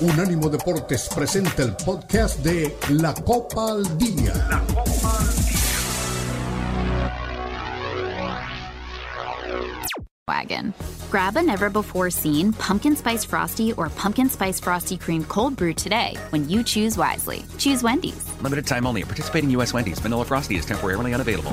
Unánimo Deportes presenta el podcast de La Copa al Día. La Copa al Día. Wagon. Grab a never before seen pumpkin spice frosty or pumpkin spice frosty cream cold brew today when you choose wisely. Choose Wendy's. Limited time only. Participating U.S. Wendy's. Vanilla frosty is temporarily unavailable.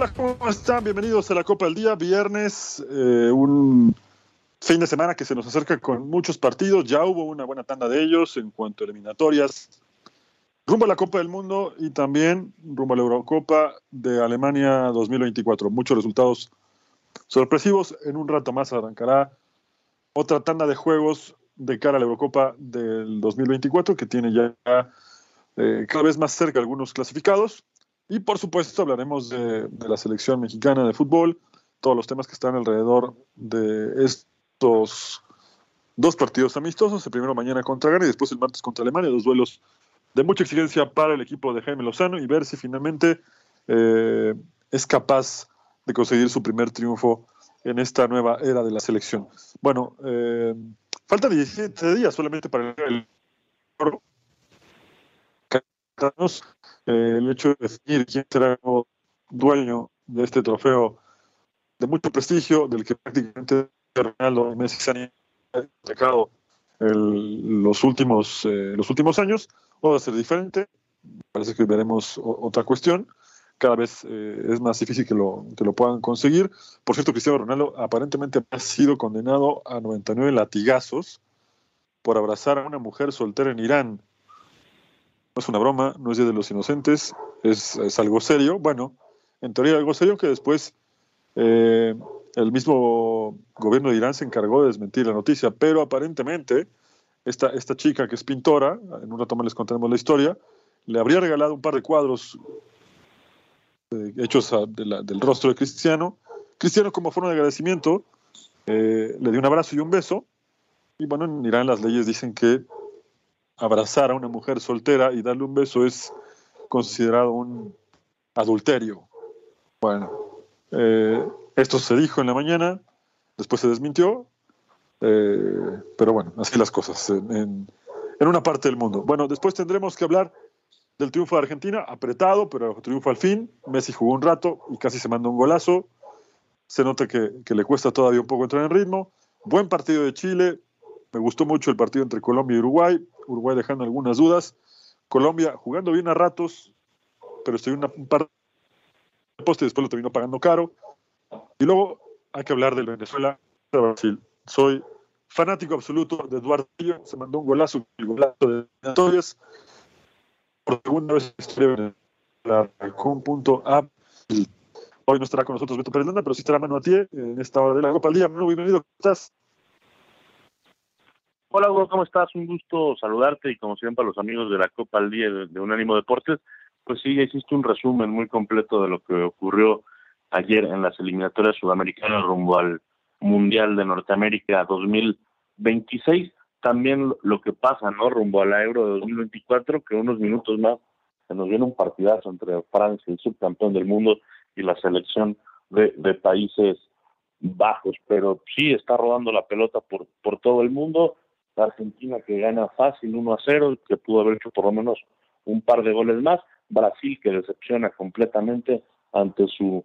Hola, ¿cómo están? Bienvenidos a la Copa del Día, viernes, eh, un fin de semana que se nos acerca con muchos partidos, ya hubo una buena tanda de ellos en cuanto a eliminatorias, rumbo a la Copa del Mundo y también rumbo a la Eurocopa de Alemania 2024. Muchos resultados sorpresivos, en un rato más arrancará otra tanda de juegos de cara a la Eurocopa del 2024 que tiene ya eh, cada vez más cerca algunos clasificados. Y por supuesto hablaremos de, de, la selección mexicana de fútbol, todos los temas que están alrededor de estos dos partidos amistosos, el primero mañana contra Ghana y después el martes contra Alemania, dos duelos de mucha exigencia para el equipo de Jaime Lozano y ver si finalmente eh, es capaz de conseguir su primer triunfo en esta nueva era de la selección. Bueno, eh, falta 17 días solamente para el eh, el hecho de definir quién será dueño de este trofeo de mucho prestigio, del que prácticamente Ronaldo y Messi se han destacado los, últimos, eh, los últimos años, va a ser diferente. Parece que veremos otra cuestión. Cada vez eh, es más difícil que lo, que lo puedan conseguir. Por cierto, Cristiano Ronaldo aparentemente ha sido condenado a 99 latigazos por abrazar a una mujer soltera en Irán no es una broma, no es Día de los Inocentes, es, es algo serio. Bueno, en teoría algo serio que después eh, el mismo gobierno de Irán se encargó de desmentir la noticia, pero aparentemente esta, esta chica que es pintora, en un rato más les contaremos la historia, le habría regalado un par de cuadros eh, hechos del rostro de Cristiano. Cristiano, como forma de agradecimiento, eh, le dio un abrazo y un beso. Y bueno, en Irán las leyes dicen que abrazar a una mujer soltera y darle un beso es considerado un adulterio. Bueno, eh, esto se dijo en la mañana, después se desmintió, eh, pero bueno, así las cosas en, en, una parte del mundo. Bueno, después tendremos que hablar del triunfo de Argentina, apretado, pero triunfo al fin. Messi jugó un rato y casi se mandó un golazo. Se nota que, que le cuesta todavía un poco entrar en ritmo. Buen partido de Chile, me gustó mucho el partido entre Colombia y Uruguay. Uruguay dejando algunas dudas. Colombia jugando bien a ratos, pero estoy una, un par de postes después lo terminó pagando caro. Y luego hay que hablar del Venezuela de Brasil. Soy fanático absoluto de Eduardo Se mandó un golazo, el golazo de Torres. Por segunda vez en la punto Hoy no estará con nosotros Beto Pérez pero sí estará Manu Atié en esta hora de la Copa al Día. Manu, bienvenido. ¿Cómo estás? Hola Hugo, ¿cómo estás? Un gusto saludarte y como siempre a los amigos de la Copa al Día de, de Unánimo Deportes. Pues sí, ya hiciste un resumen muy completo de lo que ocurrió ayer en las eliminatorias sudamericanas rumbo al Mundial de Norteamérica 2026. También lo que pasa, ¿no? Rumbo a la Euro de 2024, que unos minutos más se nos viene un partidazo entre Francia, el subcampeón del mundo, y la selección de, de Países Bajos. Pero sí está rodando la pelota por, por todo el mundo Argentina que gana fácil 1 a 0, que pudo haber hecho por lo menos un par de goles más, Brasil que decepciona completamente ante su,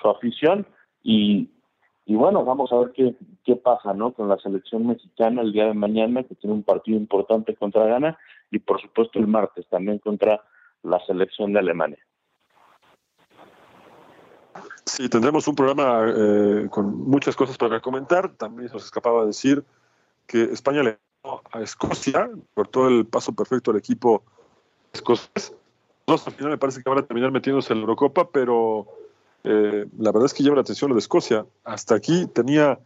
su afición y, y bueno, vamos a ver qué, qué pasa ¿no? con la selección mexicana el día de mañana, que tiene un partido importante contra Ghana y por supuesto el martes también contra la selección de Alemania. Sí, tendremos un programa eh, con muchas cosas para comentar. También nos escapaba decir que España le a Escocia, cortó el paso perfecto al equipo escocés. Dos al final me parece que van a terminar metiéndose en la Eurocopa, pero eh, la verdad es que lleva la atención lo de Escocia. Hasta aquí tenía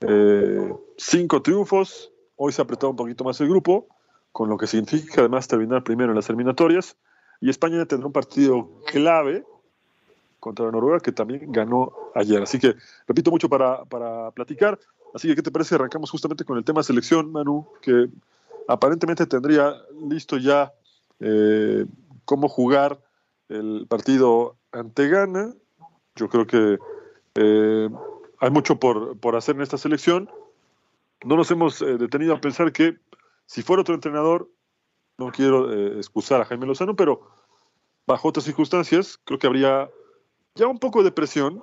eh, cinco triunfos, hoy se ha apretado un poquito más el grupo, con lo que significa además terminar primero en las eliminatorias. Y España tendrá un partido clave contra Noruega, que también ganó ayer. Así que, repito, mucho para, para platicar. Así que, ¿qué te parece? Arrancamos justamente con el tema selección, Manu, que aparentemente tendría listo ya eh, cómo jugar el partido ante Ghana. Yo creo que eh, hay mucho por, por, hacer en esta selección. No nos hemos eh, detenido a pensar que si fuera otro entrenador, no quiero excusar a Jaime Lozano, pero bajo otras circunstancias, creo que habría ya un poco de presión,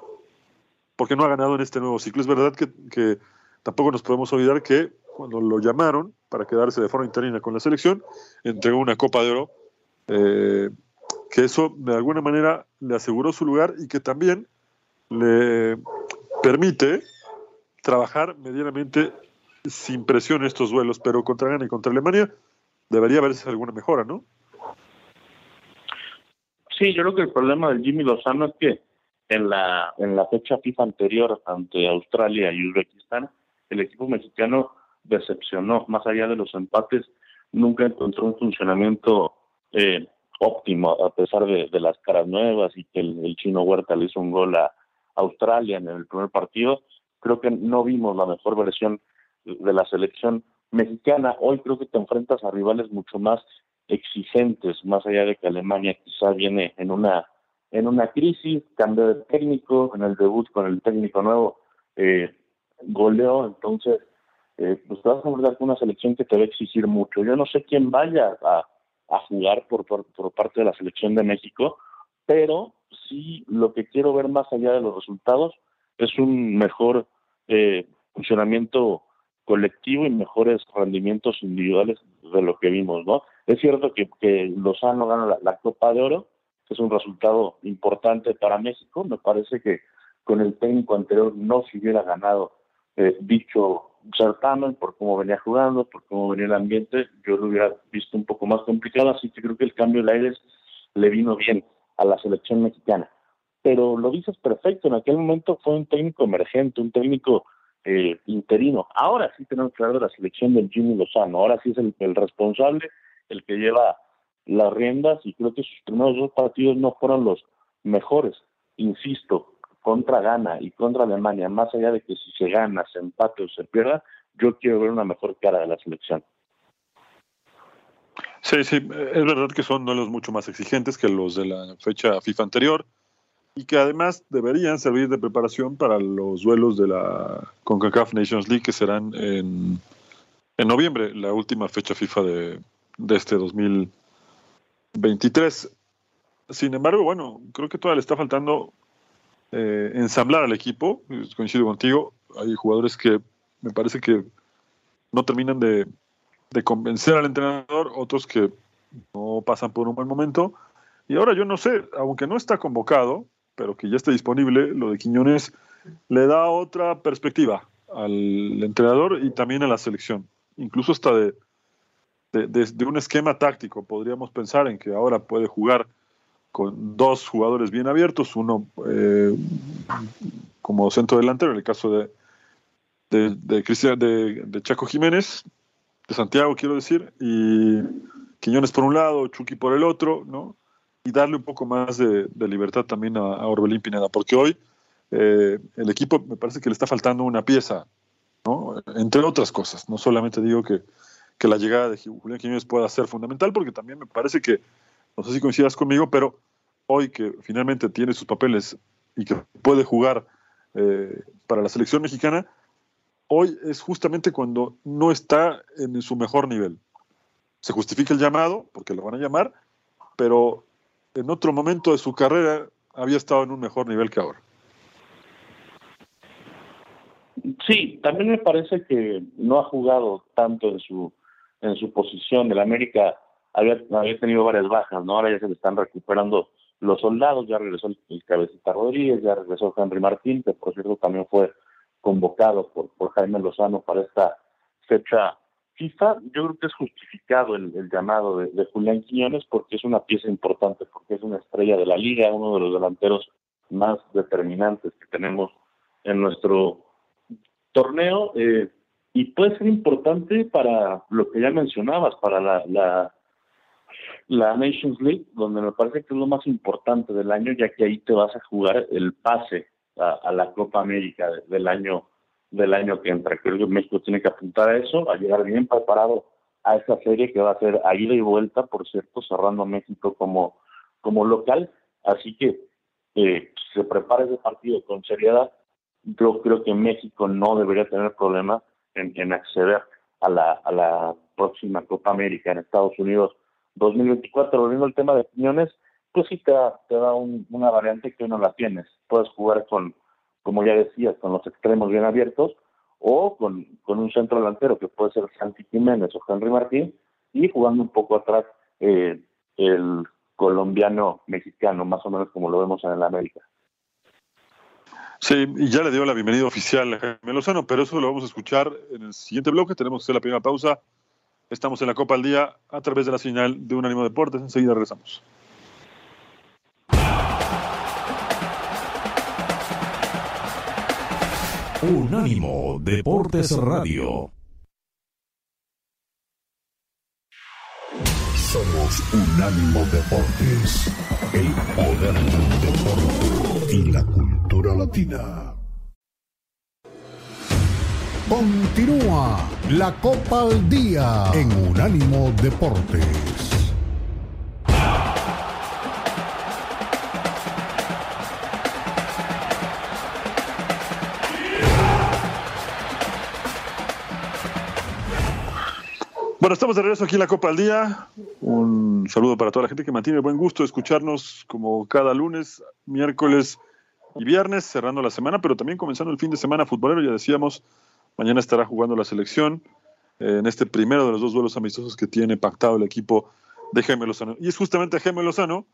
porque no ha ganado en este nuevo ciclo. Es verdad que, tampoco nos podemos olvidar que cuando lo llamaron para quedarse de forma interina con la selección, entregó una Copa de Oro, eh, que eso de alguna manera le aseguró su lugar y que también le permite trabajar medianamente sin presión estos duelos, pero contra Ghana y contra Alemania debería haberse alguna mejora, ¿no? Sí, yo creo que el problema del Jimmy Lozano es que en la, en la fecha FIFA anterior ante Australia y Uzbekistán, el equipo mexicano decepcionó, más allá de los empates, nunca encontró un funcionamiento eh, óptimo, a pesar de, las caras nuevas y que el, chino Huerta le hizo un gol a Australia en el primer partido. Creo que no vimos la mejor versión de la selección mexicana. Hoy creo que te enfrentas a rivales mucho más exigentes, más allá de que Alemania quizá viene en una en una crisis, cambio de técnico, en el debut con el técnico nuevo, eh, goleó, entonces eh, pues te vas a enfrentar con una selección que te va a exigir mucho. Yo no sé quién vaya a, jugar por, por, por parte de la selección de México, pero sí lo que quiero ver más allá de los resultados es un mejor eh, funcionamiento colectivo y mejores rendimientos individuales de lo que vimos, ¿no? Es cierto que, que Lozano gana la, Copa de Oro, que es un resultado importante para México. Me parece que con el técnico anterior no se hubiera ganado eh, dicho certamen por cómo venía jugando, por cómo venía el ambiente. Yo lo hubiera visto un poco más complicado, así que creo que el cambio de aires le vino bien a la selección mexicana. Pero lo dices perfecto, en aquel momento fue un técnico emergente, un técnico eh, interino. Ahora sí tenemos que hablar de la selección del Jimmy Lozano, ahora sí es el, responsable, el que lleva las riendas y creo que sus primeros dos partidos no fueron los mejores, insisto, contra Ghana y contra Alemania, más allá de que si se gana, se empate o se pierda, yo quiero ver una mejor cara de la selección. Sí, sí, es verdad que son duelos mucho más exigentes que los de la fecha FIFA anterior y que además deberían servir de preparación para los duelos de la CONCACAF Nations League que serán en, en noviembre, la última fecha FIFA de, de este 2023. Sin embargo, bueno, creo que todavía le está faltando eh, ensamblar al equipo. Coincido contigo, hay jugadores que me parece que no terminan de, convencer al entrenador, otros que no pasan por un buen momento. Y ahora yo no sé, aunque no está convocado, pero que ya está disponible, lo de Quiñones le da otra perspectiva al entrenador y también a la selección, incluso hasta de, un esquema táctico. Podríamos pensar en que ahora puede jugar con dos jugadores bien abiertos, uno eh, como centro delantero, en el caso de, de, Cristian, de, Chaco Jiménez, de Santiago, quiero decir, y Quiñones por un lado, Chucky por el otro, ¿no? y darle un poco más de, libertad también a, Orbelín Pineda, porque hoy eh, el equipo me parece que le está faltando una pieza, ¿no? entre otras cosas. No solamente digo que, que la llegada de Julián Quiñones pueda ser fundamental, porque también me parece que, no sé si coincidas conmigo, pero hoy que finalmente tiene sus papeles y que puede jugar eh, para la selección mexicana, hoy es justamente cuando no está en su mejor nivel. Se justifica el llamado, porque lo van a llamar, pero en otro momento de su carrera había estado en un mejor nivel que ahora. Sí, también me parece que no ha jugado tanto en su en su posición. El América había, había tenido varias bajas, ¿no? Ahora ya se le están recuperando los soldados, ya regresó el, Cabecita Rodríguez, ya regresó Henry Martín, que por cierto también fue convocado por, por Jaime Lozano para esta fecha FIFA. Yo creo que es justificado el, llamado de, de, Julián Quiñones porque es una pieza importante, porque es una estrella de la liga, uno de los delanteros más determinantes que tenemos en nuestro torneo. Eh, y puede ser importante para lo que ya mencionabas, para la, la Nations League, donde me parece que es lo más importante del año, ya que ahí te vas a jugar el pase a, la Copa América del año del año que entra. Creo que México tiene que apuntar a eso, a llegar bien preparado a esa serie que va a ser a ida y vuelta, por cierto, cerrando México como, como local. Así que eh, se prepara ese partido con seriedad. Yo creo que México no debería tener problema en, acceder a la, a la próxima Copa América en Estados Unidos 2024. Volviendo al tema de opiniones, pues sí te da, te da una variante que no la tienes. Puedes jugar con, como ya decías, con los extremos bien abiertos o con, con un centro delantero que puede ser Santi Jiménez o Henry Martín y jugando un poco atrás eh, el colombiano mexicano, más o menos como lo vemos en el América. Sí, y ya le dio la bienvenida oficial a Jaime pero eso lo vamos a escuchar en el siguiente bloque. Tenemos que hacer la primera pausa. Estamos en la Copa al Día a través de la señal de Unánimo Deportes. Enseguida regresamos. Unánimo Deportes Radio. Somos Unánimo Deportes, el poder del deporte y la cultura latina. Continúa la Copa al Día en Unánimo Deportes. Bueno, estamos de regreso aquí en la Copa al Día. Un saludo para toda la gente que mantiene buen gusto de escucharnos como cada lunes, miércoles y viernes, cerrando la semana, pero también comenzando el fin de semana futbolero. Ya decíamos, mañana estará jugando la selección eh, en este primero de los dos duelos amistosos que tiene pactado el equipo de Jaime Lozano. Y es justamente Jaime Lozano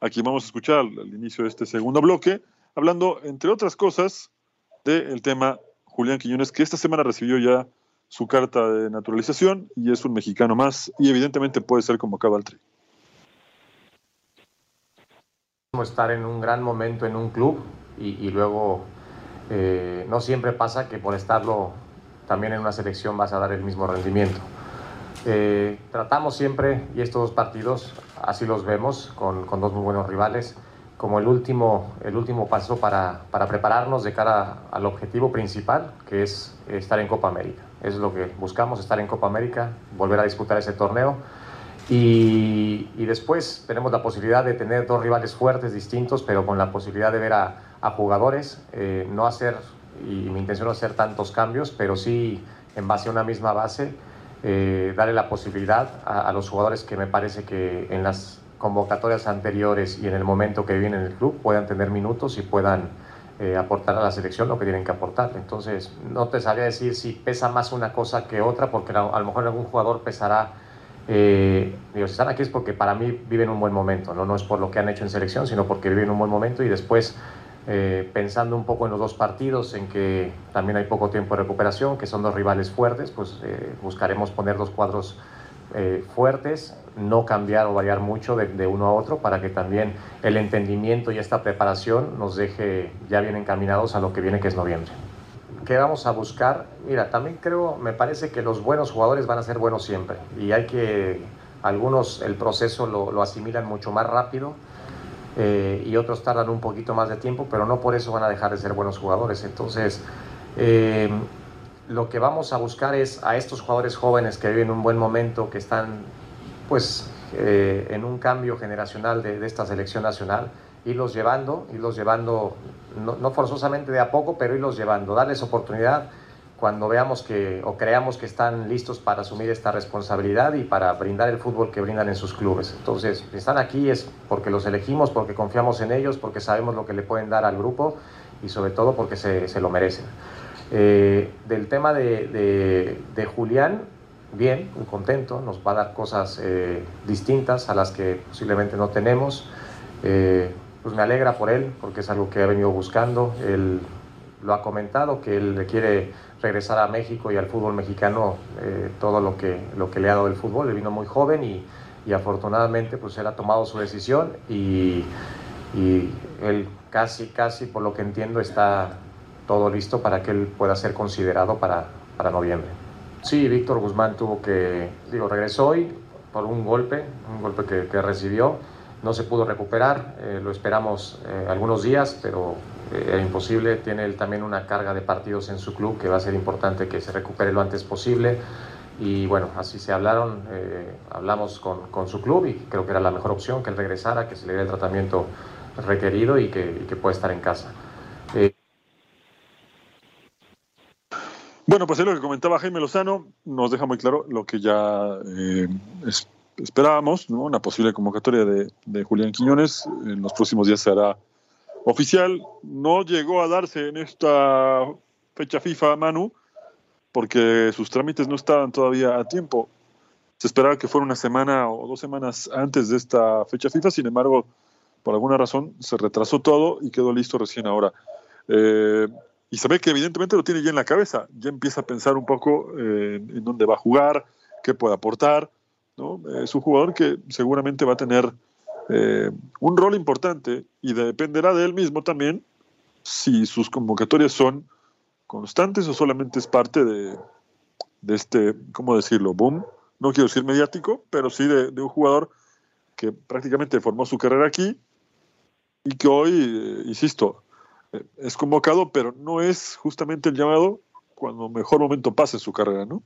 a quien vamos a escuchar al inicio de este segundo bloque, hablando, entre otras cosas, del tema Julián Quiñones, que esta semana recibió ya su carta de naturalización y es un mexicano más y evidentemente puede ser convocado al tri. Estar en un gran momento en un club y, luego eh, no siempre pasa que por estarlo también en una selección vas a dar el mismo rendimiento. Eh, tratamos siempre, y estos dos partidos así los vemos, con, con dos muy buenos rivales, como el último, el último paso para, para, prepararnos de cara al objetivo principal, que es estar en Copa América. Es lo que buscamos, estar en Copa América, volver a disputar ese torneo. Y, después tenemos la posibilidad de tener dos rivales fuertes, distintos, pero con la posibilidad de ver a, a jugadores, eh, no hacer, y mi intención no hacer tantos cambios, pero sí en base a una misma base, eh, darle la posibilidad a, a los jugadores que me parece que en las convocatorias anteriores y en el momento que viene en el club puedan tener minutos y puedan eh, aportar a la selección lo que tienen que aportar. Entonces, no te sabría decir si pesa más una cosa que otra, porque a, lo mejor algún jugador pesará. Eh, digo, si están aquí es porque para mí viven un buen momento, ¿no? no es por lo que han hecho en selección, sino porque viven un buen momento y después eh, pensando un poco en los dos partidos, en que también hay poco tiempo de recuperación, que son dos rivales fuertes, pues buscaremos poner dos cuadros fuertes no cambiar o variar mucho de, uno a otro para que también el entendimiento y esta preparación nos deje ya bien encaminados a lo que viene que es noviembre. ¿Qué vamos a buscar? Mira, también creo, me parece que los buenos jugadores van a ser buenos siempre y hay que, algunos el proceso lo, asimilan mucho más rápido eh, y otros tardan un poquito más de tiempo, pero no por eso van a dejar de ser buenos jugadores. Entonces, eh, lo que vamos a buscar es a estos jugadores jóvenes que viven un buen momento, que están pues eh, en un cambio generacional de, esta selección nacional, irlos llevando, irlos llevando, no, forzosamente de a poco, pero irlos llevando, darles oportunidad cuando veamos que o creamos que están listos para asumir esta responsabilidad y para brindar el fútbol que brindan en sus clubes. Entonces, si están aquí es porque los elegimos, porque confiamos en ellos, porque sabemos lo que le pueden dar al grupo y sobre todo porque se, lo merecen. Eh, del tema de, de, de Julián, bien, contento, nos va a dar cosas eh, distintas a las que posiblemente no tenemos. Eh, pues me alegra por él, porque es algo que ha venido buscando. Él lo ha comentado, que él quiere regresar a México y al fútbol mexicano eh, todo lo que, lo que le ha dado el fútbol. Él vino muy joven y, y afortunadamente pues él ha tomado su decisión y, y, él casi, casi por lo que entiendo está todo listo para que él pueda ser considerado para, para noviembre. Sí, Víctor Guzmán tuvo que, digo, regresó hoy por un golpe, un golpe que, que recibió no se pudo recuperar, eh, lo esperamos eh, algunos días, pero eh, era imposible. Tiene él también una carga de partidos en su club que va a ser importante que se recupere lo antes posible. Y bueno, así se hablaron, hablamos con, con, su club y creo que era la mejor opción que él regresara, que se le dé el tratamiento requerido y que, que pueda estar en casa. Bueno, pues es lo que comentaba Jaime Lozano, nos deja muy claro lo que ya es esperábamos, ¿no? una posible convocatoria de, Julián Quiñones. En los próximos días se hará oficial. No llegó a darse en esta fecha FIFA, Manu, porque sus trámites no estaban todavía a tiempo. Se esperaba que fuera una semana o dos semanas antes de esta fecha FIFA, sin embargo, por alguna razón se retrasó todo y quedó listo recién ahora. Eh, y se ve que evidentemente lo tiene ya en la cabeza, ya empieza a pensar un poco eh, en dónde va a jugar, qué puede aportar. Es un jugador que seguramente va a tener eh, un rol importante y dependerá de él mismo también si sus convocatorias son constantes o solamente es parte de, este, ¿cómo decirlo? Boom. No quiero decir mediático, pero sí de, un jugador que prácticamente formó su carrera aquí y que hoy, eh, insisto, eh, es convocado, pero no es justamente el llamado cuando mejor momento pase su carrera, ¿no?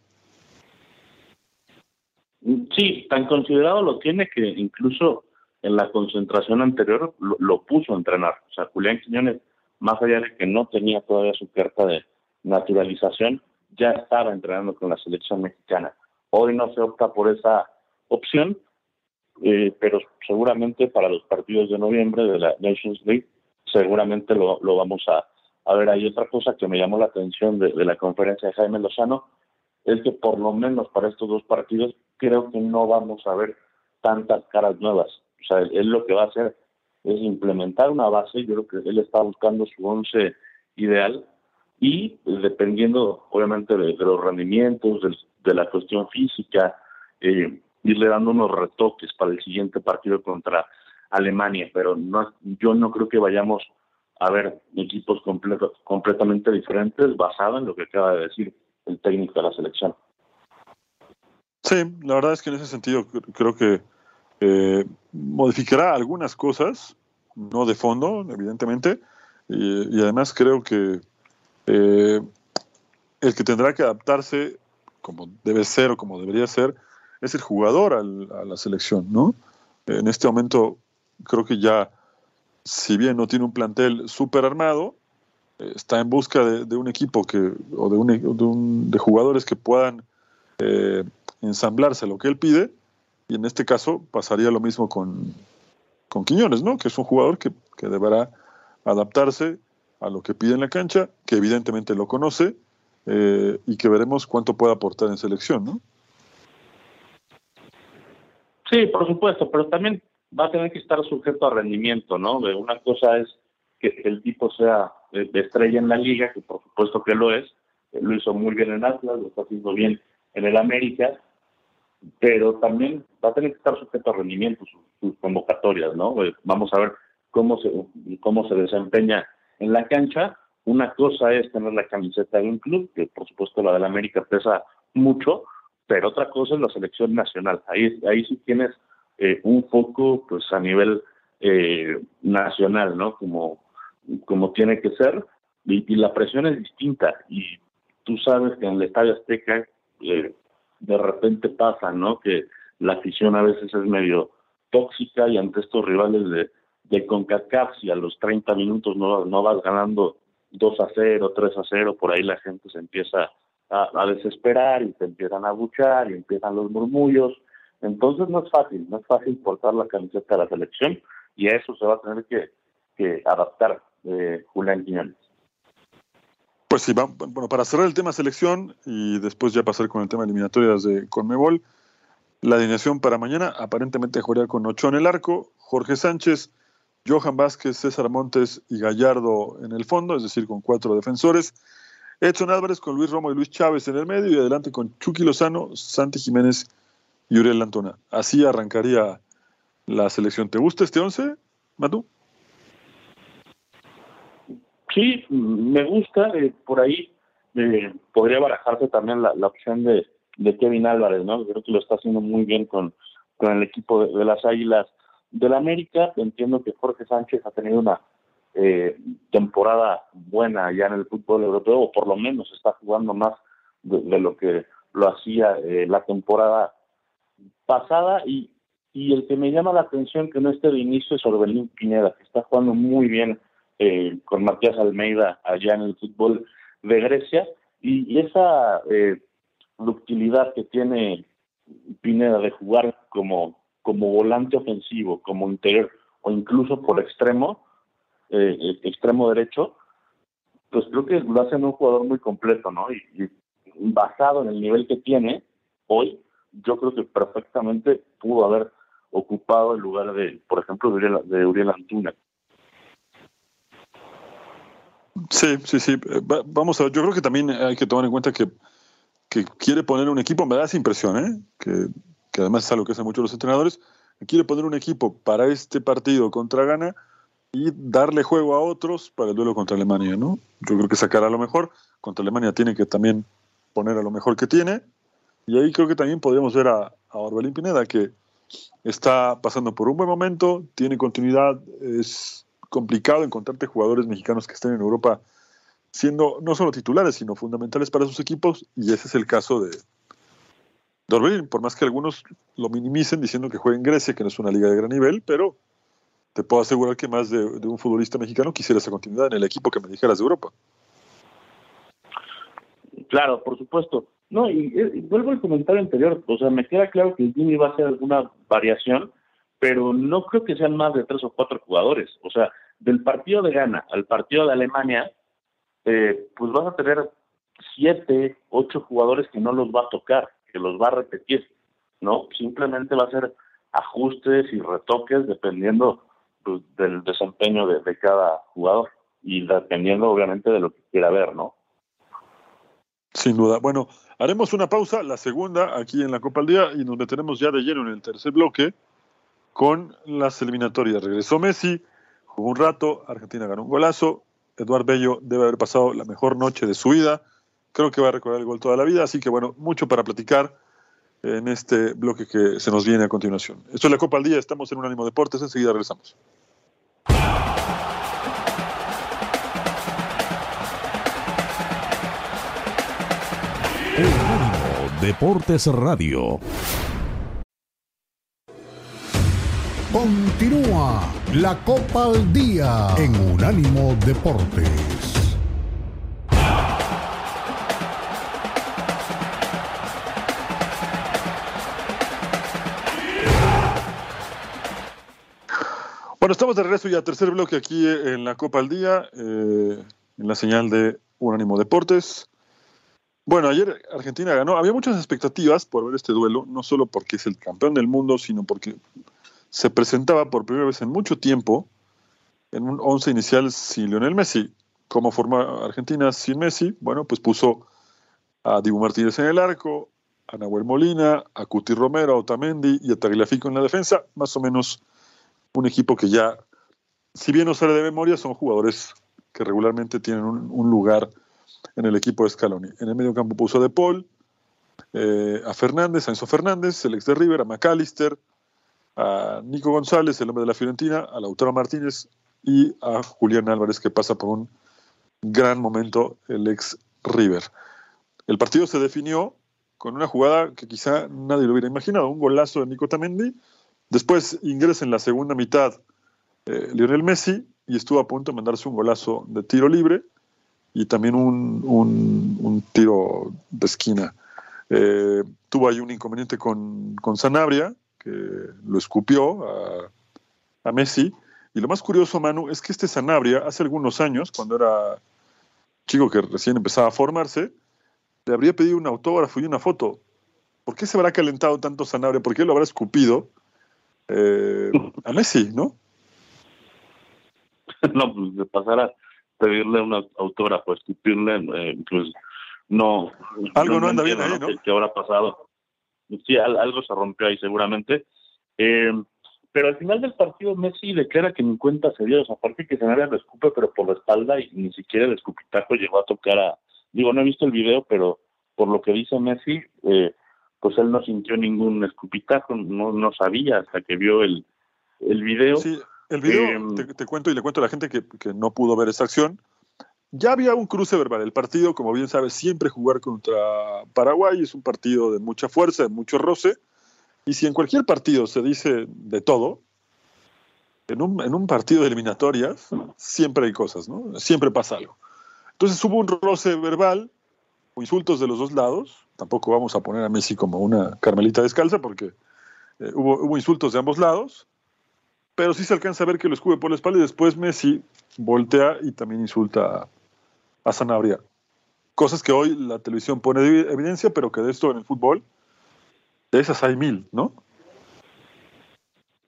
Sí, tan considerado lo tiene que incluso en la concentración anterior lo, puso a entrenar. O sea, Julián Quiñones, más allá de que no tenía todavía su carta de naturalización, ya estaba entrenando con la selección mexicana. Hoy no se opta por esa opción, eh, pero seguramente para los partidos de noviembre de la Nations League, seguramente lo, vamos a, a ver. Hay otra cosa que me llamó la atención de la conferencia de Jaime Lozano, es que por lo menos para estos dos partidos creo que no vamos a ver tantas caras nuevas. O sea, él, lo que va a hacer es implementar una base, yo creo que él está buscando su once ideal y dependiendo obviamente de, los rendimientos, de, la cuestión física, eh, irle dando unos retoques para el siguiente partido contra Alemania, pero no, yo no creo que vayamos a ver equipos completamente diferentes basado en lo que acaba de decir el técnico de la selección. Sí, la verdad es que en ese sentido creo que eh, modificará algunas cosas, no de fondo, evidentemente, y, además creo que eh, el que tendrá que adaptarse como debe ser o como debería ser es el jugador a la selección, ¿no? En este momento creo que ya, si bien no tiene un plantel súper armado, está en busca de, un equipo que, o de, un, de, jugadores que puedan eh, ensamblarse a lo que él pide, y en este caso pasaría lo mismo con, con Quiñones, ¿no? que es un jugador que, que, deberá adaptarse a lo que pide en la cancha, que evidentemente lo conoce, eh, y que veremos cuánto puede aportar en selección. ¿no? Sí, por supuesto, pero también va a tener que estar sujeto a rendimiento, ¿no? Una cosa es que el tipo sea de, estrella en la liga, que por supuesto que lo es, lo hizo muy bien en Atlas, lo está haciendo bien en el América, pero también va a tener que estar sujeto a rendimiento sus, convocatorias, ¿no? Eh, vamos a ver cómo se, cómo se desempeña en la cancha. Una cosa es tener la camiseta de un club, que por supuesto la del América pesa mucho, pero otra cosa es la selección nacional. Ahí, ahí sí tienes eh, un foco pues a nivel eh, nacional, ¿no? Como como tiene que ser y, la presión es distinta y tú sabes que en el Estadio Azteca eh, de repente pasa, ¿no? Que la afición a veces es medio tóxica y ante estos rivales de, de CONCACAF si a los 30 minutos no, no vas ganando 2 a 0, 3 a 0, por ahí la gente se empieza a, a desesperar y se empiezan a buchar y empiezan los murmullos. Entonces no es fácil, no es fácil portar la camiseta de la selección y a eso se va a tener que, que adaptar de Julián Quiñones. Pues sí, bueno, para cerrar el tema selección y después ya pasar con el tema eliminatorias de Conmebol, la alineación para mañana aparentemente jugaría con Ochoa en el arco, Jorge Sánchez, Johan Vázquez, César Montes y Gallardo en el fondo, es decir, con cuatro defensores. Edson Álvarez con Luis Romo y Luis Chávez en el medio y adelante con Chucky Lozano, Santi Jiménez y Uriel Antona. Así arrancaría la selección. ¿Te gusta este once, Matu? Sí, me gusta. Eh, por ahí eh, podría barajarse también la, opción de, Kevin Álvarez, ¿no? Creo que lo está haciendo muy bien con, con el equipo de, las Águilas del América. Entiendo que Jorge Sánchez ha tenido una eh, temporada buena ya en el fútbol europeo, o por lo menos está jugando más de, lo que lo hacía la temporada pasada. Y, y el que me llama la atención que no esté de inicio es Orbelín Pineda, que está jugando muy bien eh, con Matías Almeida allá en el fútbol de Grecia y, esa eh, ductilidad que tiene Pineda de jugar como, como volante ofensivo, como interior o incluso por extremo, eh, eh, extremo derecho, pues creo que lo hace un jugador muy completo, ¿no? Y, basado en el nivel que tiene hoy, yo creo que perfectamente pudo haber ocupado el lugar de, por ejemplo, de Uriel, de Uriel Antuna. Sí, sí, sí. Eh, vamos a ver, yo creo que también hay que tomar en cuenta que, quiere poner un equipo, me da esa impresión, ¿eh? que, además es algo que hacen muchos los entrenadores, quiere poner un equipo para este partido contra Ghana y darle juego a otros para el duelo contra Alemania, ¿no? Yo creo que sacará lo mejor, contra Alemania tiene que también poner a lo mejor que tiene, y ahí creo que también podríamos ver a, a Orbelín Pineda, que está pasando por un buen momento, tiene continuidad, es complicado encontrarte jugadores mexicanos que estén en Europa siendo no solo titulares, sino fundamentales para sus equipos, y ese es el caso de Dorbelín, por más que algunos lo minimicen diciendo que juega en Grecia, que no es una liga de gran nivel, pero te puedo asegurar que más de, un futbolista mexicano quisiera esa continuidad en el equipo que me dijeras de Europa. Claro, por supuesto. No, y, vuelvo al comentario anterior, o sea, me queda claro que el Jimmy va a hacer alguna variación, pero no creo que sean más de tres o cuatro jugadores. O sea, del partido de Ghana al partido de Alemania, eh, pues vas a tener siete, ocho jugadores que no los va a tocar, que los va a repetir, ¿no? Simplemente va a ser ajustes y retoques dependiendo pues, del desempeño de, cada jugador y dependiendo obviamente de lo que quiera ver, ¿no? Sin duda. Bueno, haremos una pausa, la segunda aquí en la Copa al Día y nos meteremos ya de lleno en el tercer bloque con las eliminatorias. Regresó Messi, jugó un rato, Argentina ganó un golazo, Eduard Bello debe haber pasado la mejor noche de su vida, creo que va a recordar el gol toda la vida, así que bueno, mucho para platicar en este bloque que se nos viene a continuación. Esto es la Copa al Día, estamos en un ánimo deportes, enseguida regresamos. Deportes Radio. La Copa al Día en Unánimo Deportes. Bueno, estamos de regreso ya, tercer bloque aquí en la Copa al Día, eh, en la señal de Unánimo Deportes. Bueno, ayer Argentina ganó. Había muchas expectativas por ver este duelo, no solo porque es el campeón del mundo, sino porque se presentaba por primera vez en mucho tiempo en un once inicial sin Lionel Messi. ¿Cómo forma Argentina sin Messi? Bueno, pues puso a Dibu Martínez en el arco, a Nahuel Molina, a Cuti Romero, a Otamendi y a Tagliafico en la defensa. Más o menos un equipo que ya, si bien no sale de memoria, son jugadores que regularmente tienen un, lugar en el equipo de Scaloni. En el medio campo puso a De Paul, eh, a Fernández, a Enzo Fernández, el ex de River, a McAllister, a Nico González, el hombre de la Fiorentina, a Lautaro Martínez y a Julián Álvarez, que pasa por un gran momento, el ex River. El partido se definió con una jugada que quizá nadie lo hubiera imaginado, un golazo de Nico Tamendi. Después ingresa en la segunda mitad eh, Lionel Messi y estuvo a punto de mandarse un golazo de tiro libre y también un, tiro de esquina. Eh, tuvo ahí un inconveniente con, con Sanabria, lo escupió a, Messi. Y lo más curioso, Manu, es que este Sanabria, hace algunos años, cuando era chico que recién empezaba a formarse, le habría pedido un autógrafo y una foto. ¿Por qué se habrá calentado tanto Sanabria? ¿Por qué lo habrá escupido eh, a Messi, no? no, pues de pasar a pedirle un autógrafo, escupirle, eh, pues no. Algo no, anda bien ahí, ¿no? ¿Qué, habrá pasado? Sí, algo se rompió ahí seguramente. Eh, pero al final del partido Messi declara que ni cuenta se dio, o sea, aparte que se le escupe, pero por la espalda y ni siquiera el escupitajo llegó a tocar a... Digo, no he visto el video, pero por lo que dice Messi, eh, pues él no sintió ningún escupitajo, no, no sabía hasta que vio el, el video. Sí, el video, eh, te, cuento y le cuento a la gente que, que no pudo ver esa acción. Ya había un cruce verbal. El partido, como bien sabes, siempre jugar contra Paraguay es un partido de mucha fuerza, de mucho roce. Y si en cualquier partido se dice de todo, en un, en un partido de eliminatorias siempre hay cosas, ¿no? Siempre pasa algo. Entonces hubo un roce verbal, insultos de los dos lados. Tampoco vamos a poner a Messi como una carmelita descalza porque eh, hubo, hubo insultos de ambos lados pero sí se alcanza a ver que lo escupe por la espalda y después Messi voltea y también insulta a, Sanabria. Cosas que hoy la televisión pone de evidencia, pero que de esto en el fútbol, de esas hay mil, ¿no?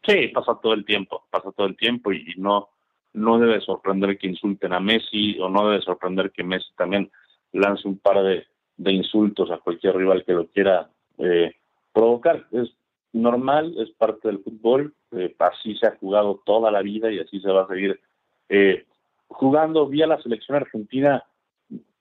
Sí, pasa todo el tiempo, pasa todo el tiempo y, no, no debe sorprender que insulten a Messi o no debe sorprender que Messi también lance un par de, insultos a cualquier rival que lo quiera eh, provocar. Es normal, es parte del fútbol, eh, así se ha jugado toda la vida y así se va a seguir eh, jugando. vía la selección argentina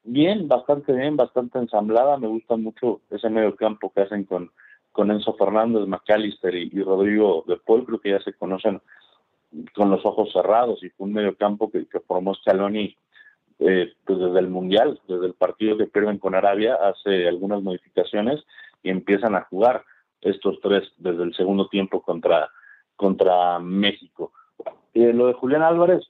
bien, bastante bien, bastante ensamblada. Me gusta mucho ese medio campo que hacen con, con Enzo Fernández, McAllister y, Rodrigo de Paul. Creo que ya se conocen con los ojos cerrados y fue un medio campo que, formó Scaloni eh, pues desde el Mundial, desde el partido que pierden con Arabia, hace algunas modificaciones y empiezan a jugar estos tres desde el segundo tiempo contra contra México. Eh, lo de Julián Álvarez,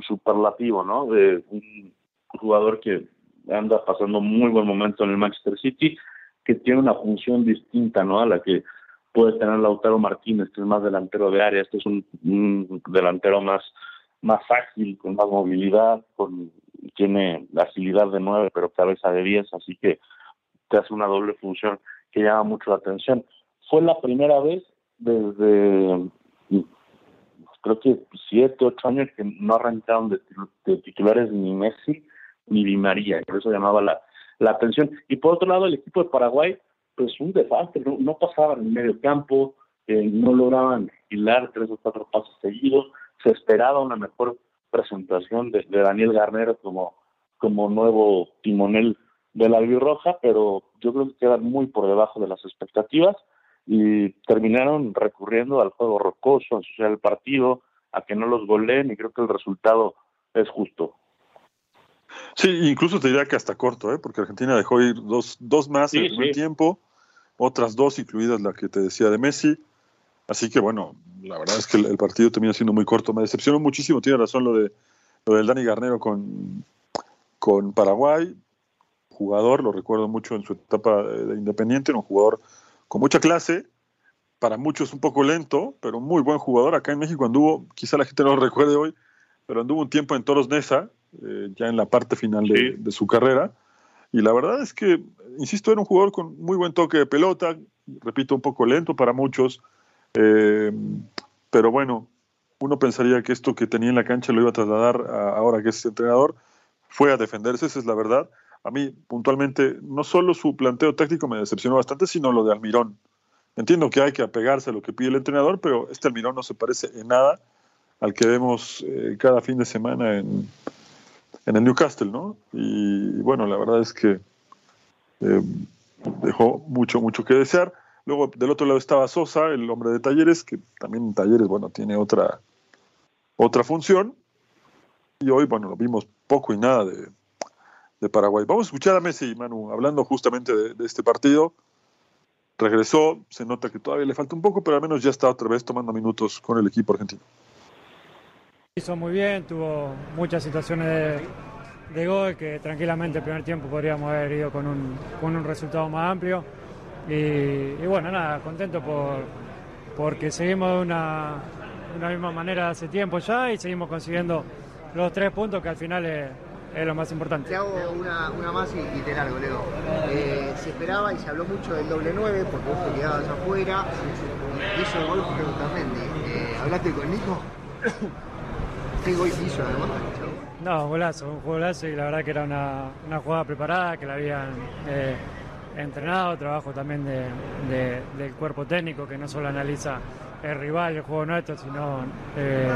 superlativo, ¿no? De un jugador que anda pasando muy buen momento en el Manchester City, que tiene una función distinta, ¿no? A la que puede tener Lautaro Martínez, que es más delantero de área. Este es un, delantero más, más ágil, con más movilidad, con, tiene la agilidad de nueve, pero cabeza de diez, así que te hace una doble función que llama mucho la atención. Fue la primera vez desde creo que siete, ocho años que no arrancaron de, titulares ni Messi ni Di María, por eso llamaba la, la atención. Y por otro lado, el equipo de Paraguay, pues un desastre, no, pasaban en medio campo, eh, no lograban hilar tres o cuatro pasos seguidos, se esperaba una mejor presentación de, Daniel Garnero como, como nuevo timonel de la Albirroja, pero yo creo que quedan muy por debajo de las expectativas y terminaron recurriendo al juego rocoso, a ensuciar el partido, a que no los goleen y creo que el resultado es justo. Sí, incluso te diría que hasta corto, ¿eh? porque Argentina dejó ir dos, dos más en el tiempo, otras dos, incluidas la que te decía de Messi. Así que bueno, la verdad es que el, partido termina siendo muy corto. Me decepcionó muchísimo, tiene razón lo de lo del Dani Garnero con, con Paraguay. Jugador, lo recuerdo mucho en su etapa de Independiente, un jugador con mucha clase, para muchos un poco lento, pero muy buen jugador. Acá en México anduvo, quizá la gente no lo recuerde hoy, pero anduvo un tiempo en Toros Nesa, eh, ya en la parte final de, su carrera. Y la verdad es que, insisto, era un jugador con muy buen toque de pelota, repito, un poco lento para muchos, eh, pero bueno, uno pensaría que esto que tenía en la cancha lo iba a trasladar ahora que es entrenador, fue a defenderse, esa es la verdad a mí puntualmente no solo su planteo táctico me decepcionó bastante, sino lo de Almirón. Entiendo que hay que apegarse a lo que pide el entrenador, pero este Almirón no se parece en nada al que vemos eh, cada fin de semana en, en, el Newcastle, ¿no? Y, bueno, la verdad es que eh, dejó mucho, mucho que desear. Luego del otro lado estaba Sosa, el hombre de talleres, que también en talleres, bueno, tiene otra, otra función. Y hoy, bueno, lo vimos poco y nada de, de Paraguay. Vamos a escuchar a Messi, Manu, hablando justamente de, este partido. Regresó, se nota que todavía le falta un poco, pero al menos ya está otra vez tomando minutos con el equipo argentino. Hizo muy bien, tuvo muchas situaciones de, gol que tranquilamente el primer tiempo podríamos haber ido con un, con un resultado más amplio. Y, bueno, nada, contento por, porque seguimos de una, una misma manera hace tiempo ya y seguimos consiguiendo los tres puntos que al final es es lo más importante. Te hago una, una más y, te largo, Leo. Eh, se esperaba y se habló mucho del doble 9 porque vos te quedabas afuera. Hizo el gol Mendy. Eh, ¿Hablaste con Nico? ¿Qué gol hizo además? No, golazo, un golazo y la verdad que era una, una jugada preparada, que la habían eh, entrenado, trabajo también de, de, del cuerpo técnico que no solo analiza el rival, el juego nuestro, sino eh,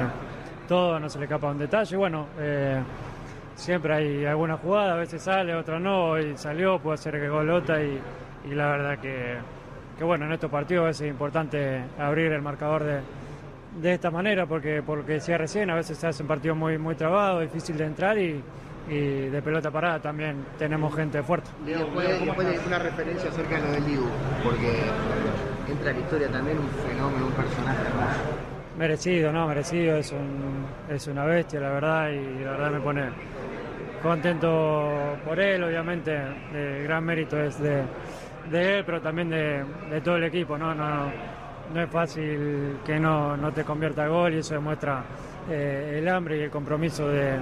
todo, no se le escapa un detalle. Bueno, siempre hay alguna jugada, a veces sale, otra no, hoy salió, puede ser que golota y, y la verdad que, que bueno, en estos partidos es importante abrir el marcador de, de esta manera, porque por lo que decía recién, a veces se hacen partidos muy, muy trabados, difícil de entrar y, y de pelota parada también tenemos gente fuerte. Después, después de una referencia acerca de lo del Dibu, porque entra en la historia también un fenómeno, un personaje hermoso. Merecido, no, merecido, es, un, es una bestia, la verdad, y la verdad me pone contento por él, obviamente, el gran mérito es de, de él, pero también de, de, todo el equipo, ¿no? no, no es fácil que no, no te convierta gol y eso demuestra eh, el hambre y el compromiso de,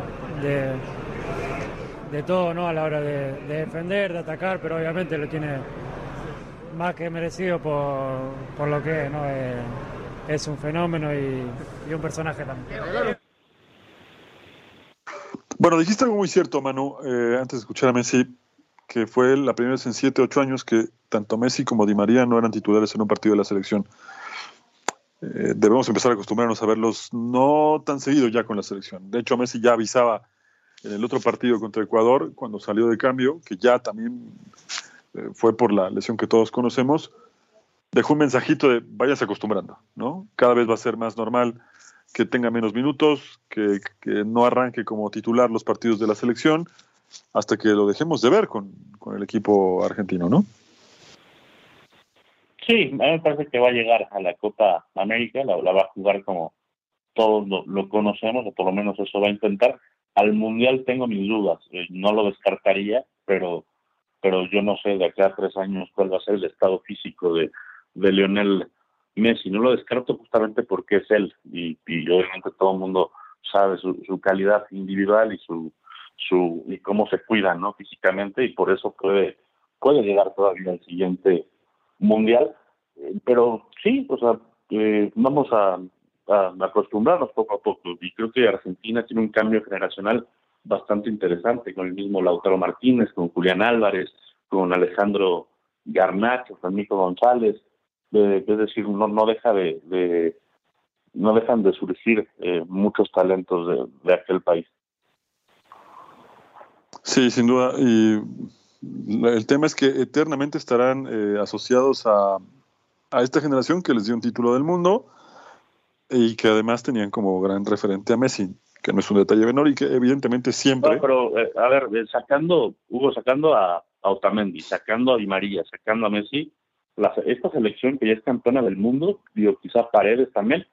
de, todo ¿no? a la hora de, de, defender, de atacar, pero obviamente lo tiene más que merecido por, por lo que es, ¿no? Eh, es un fenómeno y, un personaje también. Bueno, dijiste algo muy cierto, Manu, eh, antes de escuchar a Messi, que fue la primera vez en 7, 8 años que tanto Messi como Di María no eran titulares en un partido de la selección. Eh, debemos empezar a acostumbrarnos a verlos no tan seguido ya con la selección. De hecho, Messi ya avisaba en el otro partido contra Ecuador, cuando salió de cambio, que ya también eh, fue por la lesión que todos conocemos, dejó un mensajito de vayas acostumbrando, ¿no? Cada vez va a ser más normal que tenga menos minutos, que, que no arranque como titular los partidos de la selección, hasta que lo dejemos de ver con, con el equipo argentino, ¿no? Sí, a mí me parece que va a llegar a la Copa América, la, la va a jugar como todos lo, conocemos, o por lo menos eso va a intentar. Al Mundial tengo mis dudas, eh, no lo descartaría, pero, pero yo no sé de acá a tres años cuál va a ser el estado físico de, de Lionel Messi. No lo descarto justamente porque es él, y, obviamente todo el mundo sabe su, su calidad individual y su, su y cómo se cuida no físicamente y por eso puede puede llegar todavía al siguiente mundial eh, pero sí o sea eh, vamos a, acostumbrarnos poco a poco y creo que Argentina tiene un cambio generacional bastante interesante con el mismo Lautaro Martínez con Julián Álvarez con Alejandro Garnacho Nico González eh, es decir no no deja de, de no dejan de surgir eh, muchos talentos de, de aquel país Sí, sin duda. Y el tema es que eternamente estarán eh, asociados a, a, esta generación que les dio un título del mundo y que además tenían como gran referente a Messi, que no es un detalle menor y que evidentemente siempre... No, pero, eh, a ver, eh, sacando, Hugo, sacando a, a Otamendi, sacando a Di María, sacando a Messi, la, esta selección que ya es campeona del mundo, digo, quizá Paredes también,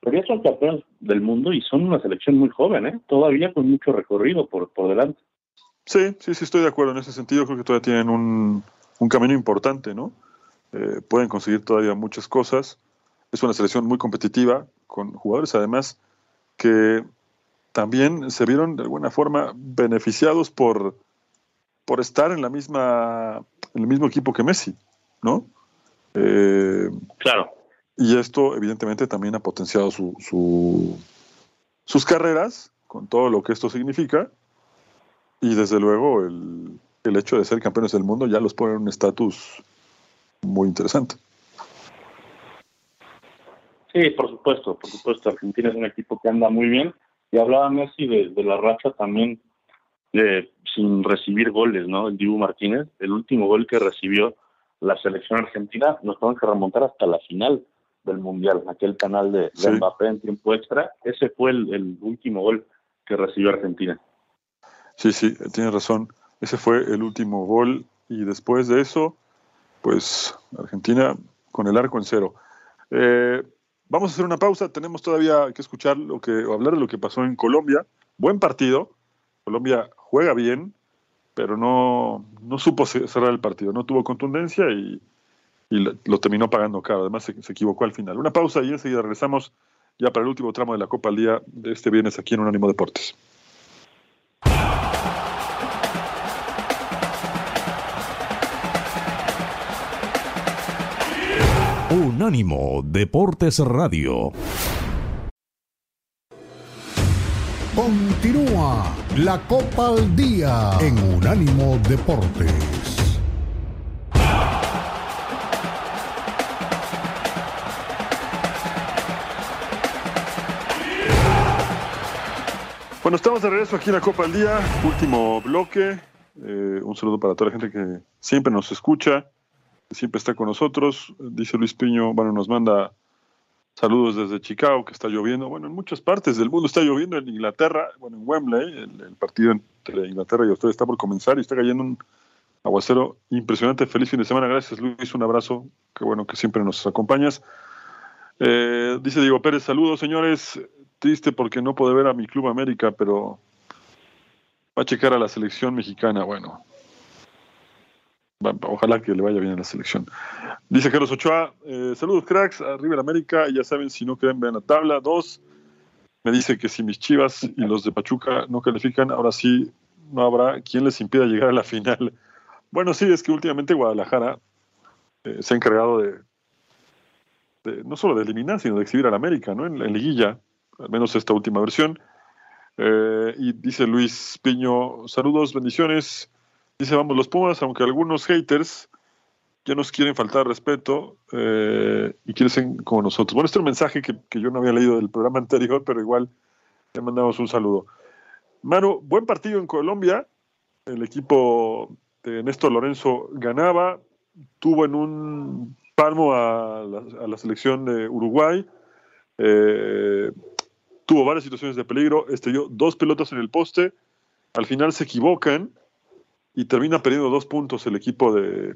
pero ya son campeones del mundo y son una selección muy joven, ¿eh? todavía con mucho recorrido por, por delante. Sí, sí, sí, estoy de acuerdo en ese sentido. Creo que todavía tienen un, un camino importante, ¿no? Eh, pueden conseguir todavía muchas cosas. Es una selección muy competitiva, con jugadores además que también se vieron de alguna forma beneficiados por, por estar en la misma en el mismo equipo que Messi, ¿no? Eh, claro. Y esto, evidentemente, también ha potenciado su, su, sus carreras, con todo lo que esto significa y desde luego el, el, hecho de ser campeones del mundo ya los pone en un estatus muy interesante. Sí, por supuesto, por supuesto. Argentina es un equipo que anda muy bien. Y hablaba Messi de, de la racha también de, sin recibir goles, ¿no? El Dibu Martínez, el último gol que recibió la selección argentina, nos tenemos que remontar hasta la final del Mundial, aquel canal de, de sí. Mbappé en tiempo extra. Ese fue el, el último gol que recibió Argentina. Sí, sí, tienes razón. Ese fue el último gol y después de eso, pues Argentina con el arco en cero. Eh, vamos a hacer una pausa. Tenemos todavía que escuchar lo que o hablar de lo que pasó en Colombia. Buen partido. Colombia juega bien, pero no, no supo cerrar el partido. No tuvo contundencia y, y lo, lo, terminó pagando caro. Además, se, se, equivocó al final. Una pausa y enseguida regresamos ya para el último tramo de la Copa al Día de este viernes aquí en Unánimo Deportes. Unánimo Deportes Radio. a la Copa al Día en Unánimo Deportes. Bueno, estamos de regreso aquí en la Copa al Día, último bloque. Eh, un saludo para toda la gente que siempre nos escucha, siempre está con nosotros. Dice Luis Piño, bueno, nos manda saludos desde Chicago, que está lloviendo. Bueno, en muchas partes del mundo está lloviendo. En Inglaterra, bueno, en Wembley, el, partido entre Inglaterra y Australia está por comenzar y está cayendo un aguacero impresionante. Feliz fin de semana. Gracias, Luis. Un abrazo. Qué bueno que siempre nos acompañas. Eh, dice Diego Pérez, saludos, señores triste porque no puede ver a mi Club América, pero va a checar a la selección mexicana. Bueno, ojalá que le vaya bien a la selección. Dice Carlos Ochoa, eh, saludos cracks, arriba el América, ya saben, si no creen, vean la tabla. Dos, me dice que si mis chivas y los de Pachuca no califican, ahora sí no habrá quien les impida llegar a la final. Bueno, sí, es que últimamente Guadalajara eh, se ha encargado de, no solo de eliminar, sino de exhibir al América, ¿no? En, en liguilla al menos esta última versión. Eh, y dice Luis Piño, saludos, bendiciones. Dice, vamos los Pumas, aunque algunos haters ya nos quieren faltar respeto eh, y quieren ser como nosotros. Bueno, este es un mensaje que, yo no había leído del programa anterior, pero igual le mandamos un saludo. Manu, buen partido en Colombia. El equipo de Néstor Lorenzo ganaba, tuvo en un palmo a la, selección de Uruguay. Eh, tuvo varias situaciones de peligro, estrelló dos pelotas en el poste, al final se equivocan y termina perdiendo dos puntos el equipo de,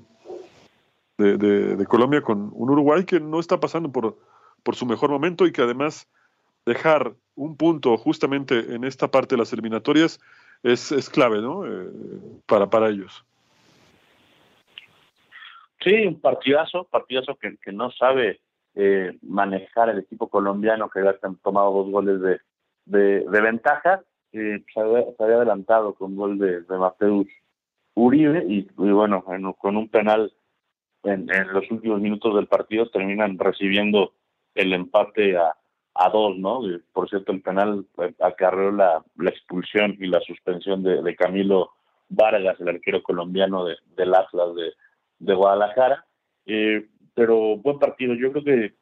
de, Colombia con un Uruguay que no está pasando por, por su mejor momento y que además dejar un punto justamente en esta parte de las eliminatorias es, es clave ¿no? Eh, para, para ellos. Sí, un partidazo, partidazo que, que no sabe eh, manejar el equipo colombiano que había tomado dos goles de, de, ventaja. Eh, se, había, adelantado con gol de Mateus Uribe y, bueno, con un penal en, los últimos minutos del partido terminan recibiendo el empate a, a dos, ¿no? Por cierto, el penal eh, acarreó la, la expulsión y la suspensión de, Camilo Vargas, el arquero colombiano de, del Atlas de, de Guadalajara. Eh, pero buen partido. Yo creo que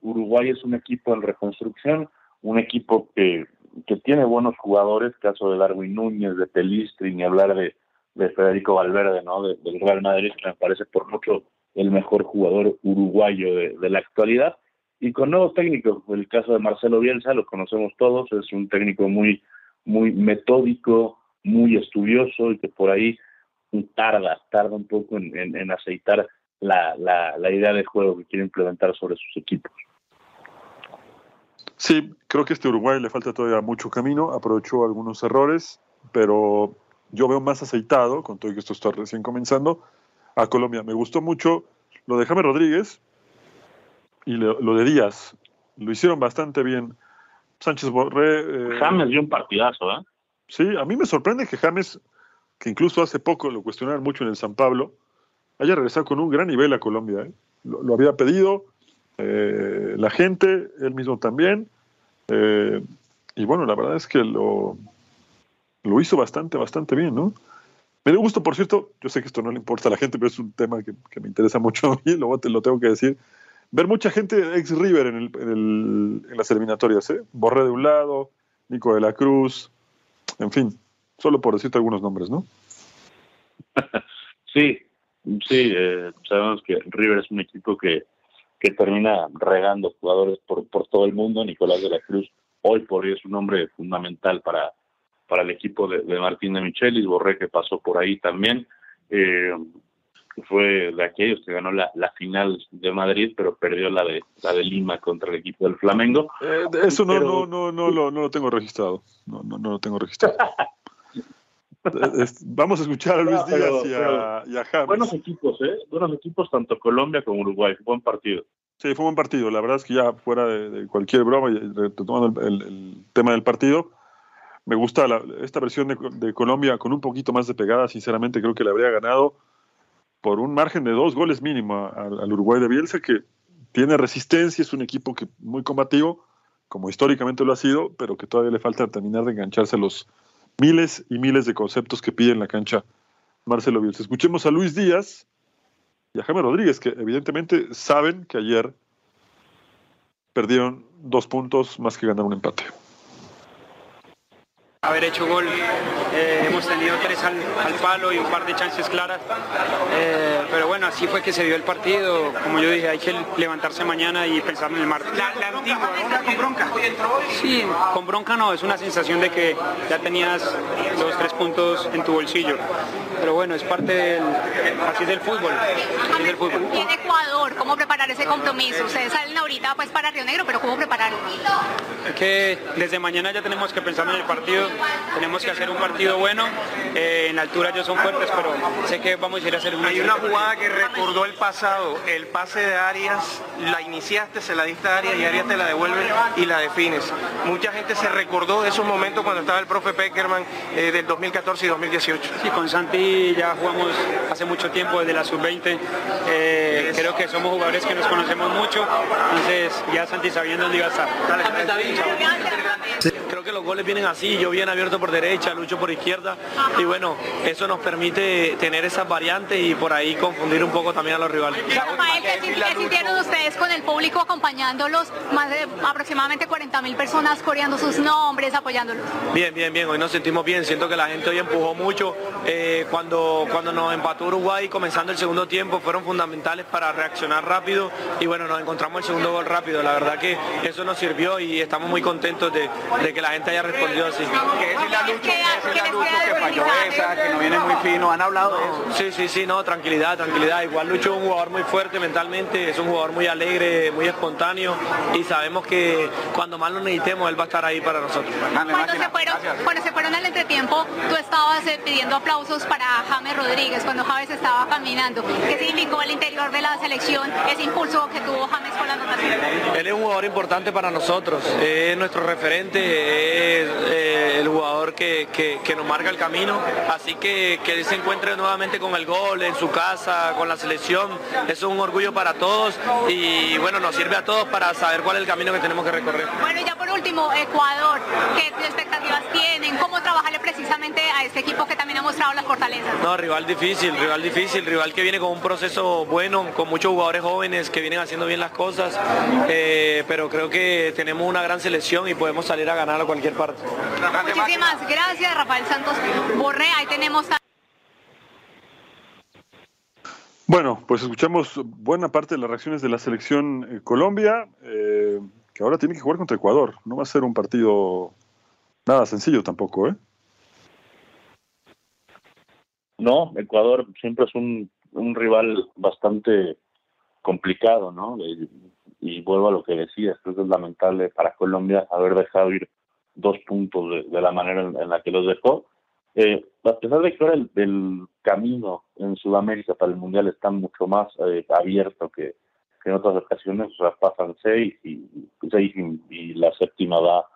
Uruguay es un equipo en reconstrucción, un equipo que, que tiene buenos jugadores, caso de Darwin Núñez, de Pelistri, ni hablar de, de Federico Valverde, ¿no? del Real Madrid, que me parece por mucho el mejor jugador uruguayo de, de la actualidad. Y con nuevos técnicos, el caso de Marcelo Bielsa, lo conocemos todos, es un técnico muy, muy metódico, muy estudioso y que por ahí tarda, tarda un poco en, en aceitar la, la, la idea de juego que quiere implementar sobre sus equipos. Sí, creo que este Uruguay le falta todavía mucho camino, aprovechó algunos errores, pero yo veo más aceitado, con todo que esto está recién comenzando, a Colombia. Me gustó mucho lo de James Rodríguez y lo, de Díaz. Lo hicieron bastante bien. Sánchez Borré. Eh, James dio un partidazo, ¿eh? Sí, a mí me sorprende que James, que incluso hace poco lo cuestionaron mucho en el San Pablo, haya regresado con un gran nivel a Colombia. ¿eh? Lo, había pedido eh, la gente, él mismo también. Eh, y bueno, la verdad es que lo, lo hizo bastante, bastante bien, ¿no? Me dio gusto, por cierto, yo sé que esto no le importa a la gente, pero es un tema que, me interesa mucho a mí, te lo tengo que decir. Ver mucha gente ex River en, el, en, el, en las eliminatorias, ¿eh? Borré de un lado, Nico de la Cruz, en fin, solo por decirte algunos nombres, ¿no? Sí, Sí, eh, sabemos que River es un equipo que, que termina regando jugadores por, por todo el mundo. Nicolás de la Cruz hoy por hoy es un hombre fundamental para, para el equipo de, Martín de Michelis, Borré que pasó por ahí también. Eh, fue de aquellos que ganó la, la, final de Madrid, pero perdió la de la de Lima contra el equipo del Flamengo. Eh, eso no, no, no, no, lo, no lo tengo registrado. No, no, no lo tengo registrado. Vamos a escuchar a Luis Díaz y, a, James. Buenos equipos, ¿eh? Buenos equipos, tanto Colombia como Uruguay. Buen partido. Sí, fue un buen partido. La verdad es que ya fuera de, cualquier broma, y retomando el, tema del partido, me gusta esta versión de, Colombia con un poquito más de pegada. Sinceramente, creo que le habría ganado por un margen de dos goles mínimo al, Uruguay de Bielsa, que tiene resistencia, es un equipo que muy combativo, como históricamente lo ha sido, pero que todavía le falta terminar de engancharse los miles y miles de conceptos que pide en la cancha Marcelo Bielsa. Escuchemos a Luis Díaz y a Jaime Rodríguez, que evidentemente saben que ayer perdieron dos puntos más que ganar un empate haber hecho gol. Eh, hemos tenido tres al, palo y un par de chances claras. Eh, pero bueno, así fue que se dio el partido. Como yo dije, hay que levantarse mañana y pensar en el martes. La, la antigua, con bronca. Sí, con bronca no, es una sensación de que ya tenías los tres puntos en tu bolsillo. Pero bueno, es parte del, así del fútbol. Así del fútbol. Y en Ecuador, ¿cómo preparar ese compromiso? Ustedes salen ahorita pues para Río Negro, pero ¿cómo prepararlo? Es que desde mañana ya tenemos que pensar en el partido tenemos que hacer un partido bueno. Eh, en altura ellos son fuertes, pero sé que vamos a ir a hacer una. Hay una jugada que recordó el pasado, el pase de Arias, la iniciaste, se la diste a Arias y Arias te la devuelve y la defines. Mucha gente se recordó de esos momentos cuando estaba el profe Peckerman eh, del 2014 y 2018. Sí, con Santi ya jugamos hace mucho tiempo, desde la sub-20. Eh, creo que somos jugadores que nos conocemos mucho, entonces ya Santi sabiendo dónde iba a estar. Creo que los goles vienen así, yo bien abierto por derecha, lucho por izquierda y bueno, eso nos permite tener esas variantes y por ahí confundir un poco también a los rivales. Rafael, ¿qué sintieron ustedes con el público acompañándolos? Más de aproximadamente 40 mil personas coreando sus nombres, apoyándolos. Bien, bien, bien, hoy nos sentimos bien, siento que la gente hoy empujó mucho. Eh, cuando, cuando nos empató Uruguay comenzando el segundo tiempo fueron fundamentales para reaccionar rápido y bueno, nos encontramos el segundo gol rápido. La verdad que eso nos sirvió y estamos muy contentos de, de que la gente haya respondido así. Que decirle a Lucho, que, Lucho que falló esa, que no viene muy fino, ¿han hablado de eso? Sí, sí, sí, no, tranquilidad, tranquilidad. Igual Lucho es un jugador muy fuerte mentalmente, es un jugador muy alegre, muy espontáneo y sabemos que cuando más lo necesitemos él va a estar ahí para nosotros. Cuando se, fueron, cuando se fueron al entretiempo, tú estabas eh, pidiendo aplausos para James Rodríguez cuando James estaba caminando. ¿Qué significó el interior de la selección, ese impulso que tuvo James con la anotación? Él es un jugador importante para nosotros, es nuestro referente, es eh, el jugador que, nos marca el camino, así que que él se encuentre nuevamente con el gol en su casa, con la selección, es un orgullo para todos y bueno, nos sirve a todos para saber cuál es el camino que tenemos que recorrer. Bueno, ya por último, Ecuador, ¿qué expectativas tienen? ¿Cómo trabajarle precisamente a este equipo que también ha mostrado las fortalezas? No, rival difícil, rival difícil, rival que viene con un proceso bueno, con muchos jugadores jóvenes que vienen haciendo bien las cosas, eh, pero creo que tenemos una gran selección y podemos salir a ganar cualquier parte. Muchísimas gracias, Rafael Santos Borré. Ahí tenemos a... Bueno, pues escuchamos buena parte de las reacciones de la selección eh, Colombia, eh, que ahora tiene que jugar contra Ecuador. No va a ser un partido nada sencillo tampoco, ¿eh? No, Ecuador siempre es un, un rival bastante complicado, ¿no? Y, y, vuelvo a lo que decías, creo que es lamentable para Colombia haber dejado ir dos puntos de, la manera en, la que los dejó. Eh, a pesar de que ahora el, camino en Sudamérica para el Mundial está mucho más eh, abierto que, en otras ocasiones, o pasan seis y, seis y, la séptima va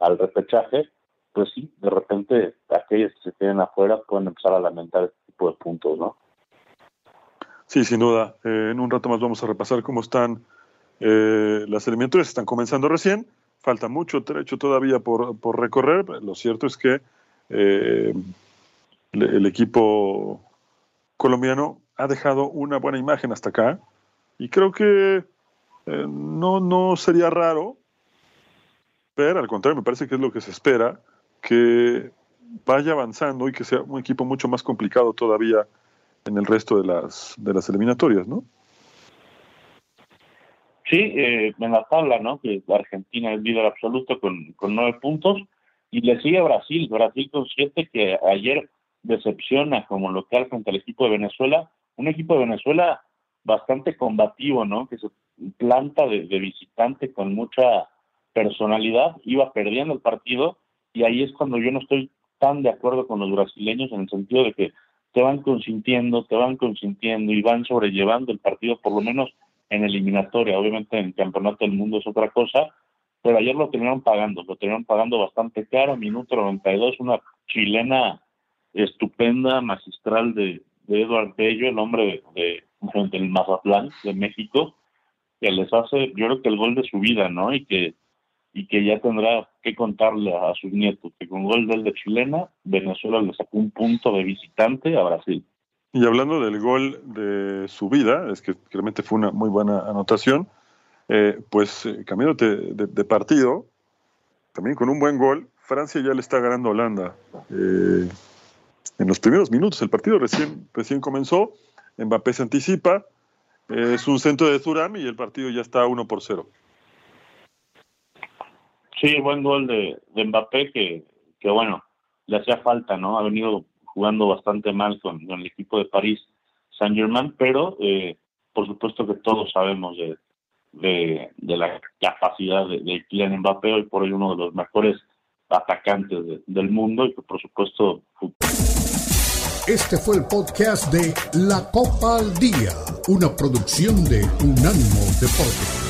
al repechaje, pues sí, de repente aquellos que se queden afuera pueden empezar a lamentar este tipo de puntos, ¿no? Sí, sin duda. Eh, en un rato más vamos a repasar cómo están las eliminatorias. Están comenzando recién falta mucho trecho todavía por, por recorrer. Lo cierto es que eh, el equipo colombiano ha dejado una buena imagen hasta acá y creo que eh, no, no sería raro pero al contrario, me parece que es lo que se espera, que vaya avanzando y que sea un equipo mucho más complicado todavía en el resto de las, de las eliminatorias, ¿no? Sí, eh, en la tabla, ¿no? Que Argentina es líder absoluto con, con nueve puntos. Y le sigue Brasil, Brasil con siete que ayer decepciona como local frente al equipo de Venezuela, un equipo de Venezuela bastante combativo, ¿no? Que se planta de, de visitante con mucha personalidad, iba perdiendo el partido. Y ahí es cuando yo no estoy tan de acuerdo con los brasileños en el sentido de que te van consintiendo, te van consintiendo y van sobrellevando el partido por lo menos en eliminatoria. Obviamente en el campeonato del mundo es otra cosa, pero ayer lo terminaron pagando, lo terminaron pagando bastante caro, minuto 92, una chilena estupenda, magistral de, de Eduard Bello, el hombre de, del Mazatlán de México, que les hace, yo creo que el gol de su vida, ¿no? Y que y que ya tendrá qué contarle a, sus nietos, que con gol del de chilena, Venezuela le sacó un punto de visitante a Brasil. Y hablando del gol de su vida, es que realmente fue una muy buena anotación, eh, pues eh, cambiándote de, partido, también con un buen gol, Francia ya le está ganando a Holanda. Eh, en los primeros minutos, el partido recién, recién comenzó, Mbappé se anticipa, es un centro de Zurami y el partido ya está 1 por 0. Sí, buen gol de, Mbappé que, que, bueno, le hacía falta, ¿no? Ha venido jugando bastante mal con, el equipo de París Saint-Germain, pero eh, por supuesto que todos sabemos de, de, la capacidad de, de Kylian Mbappé, hoy por hoy uno de los mejores atacantes del mundo y por supuesto... Este fue el podcast de La Copa al Día, una producción de Unánimo Deportes.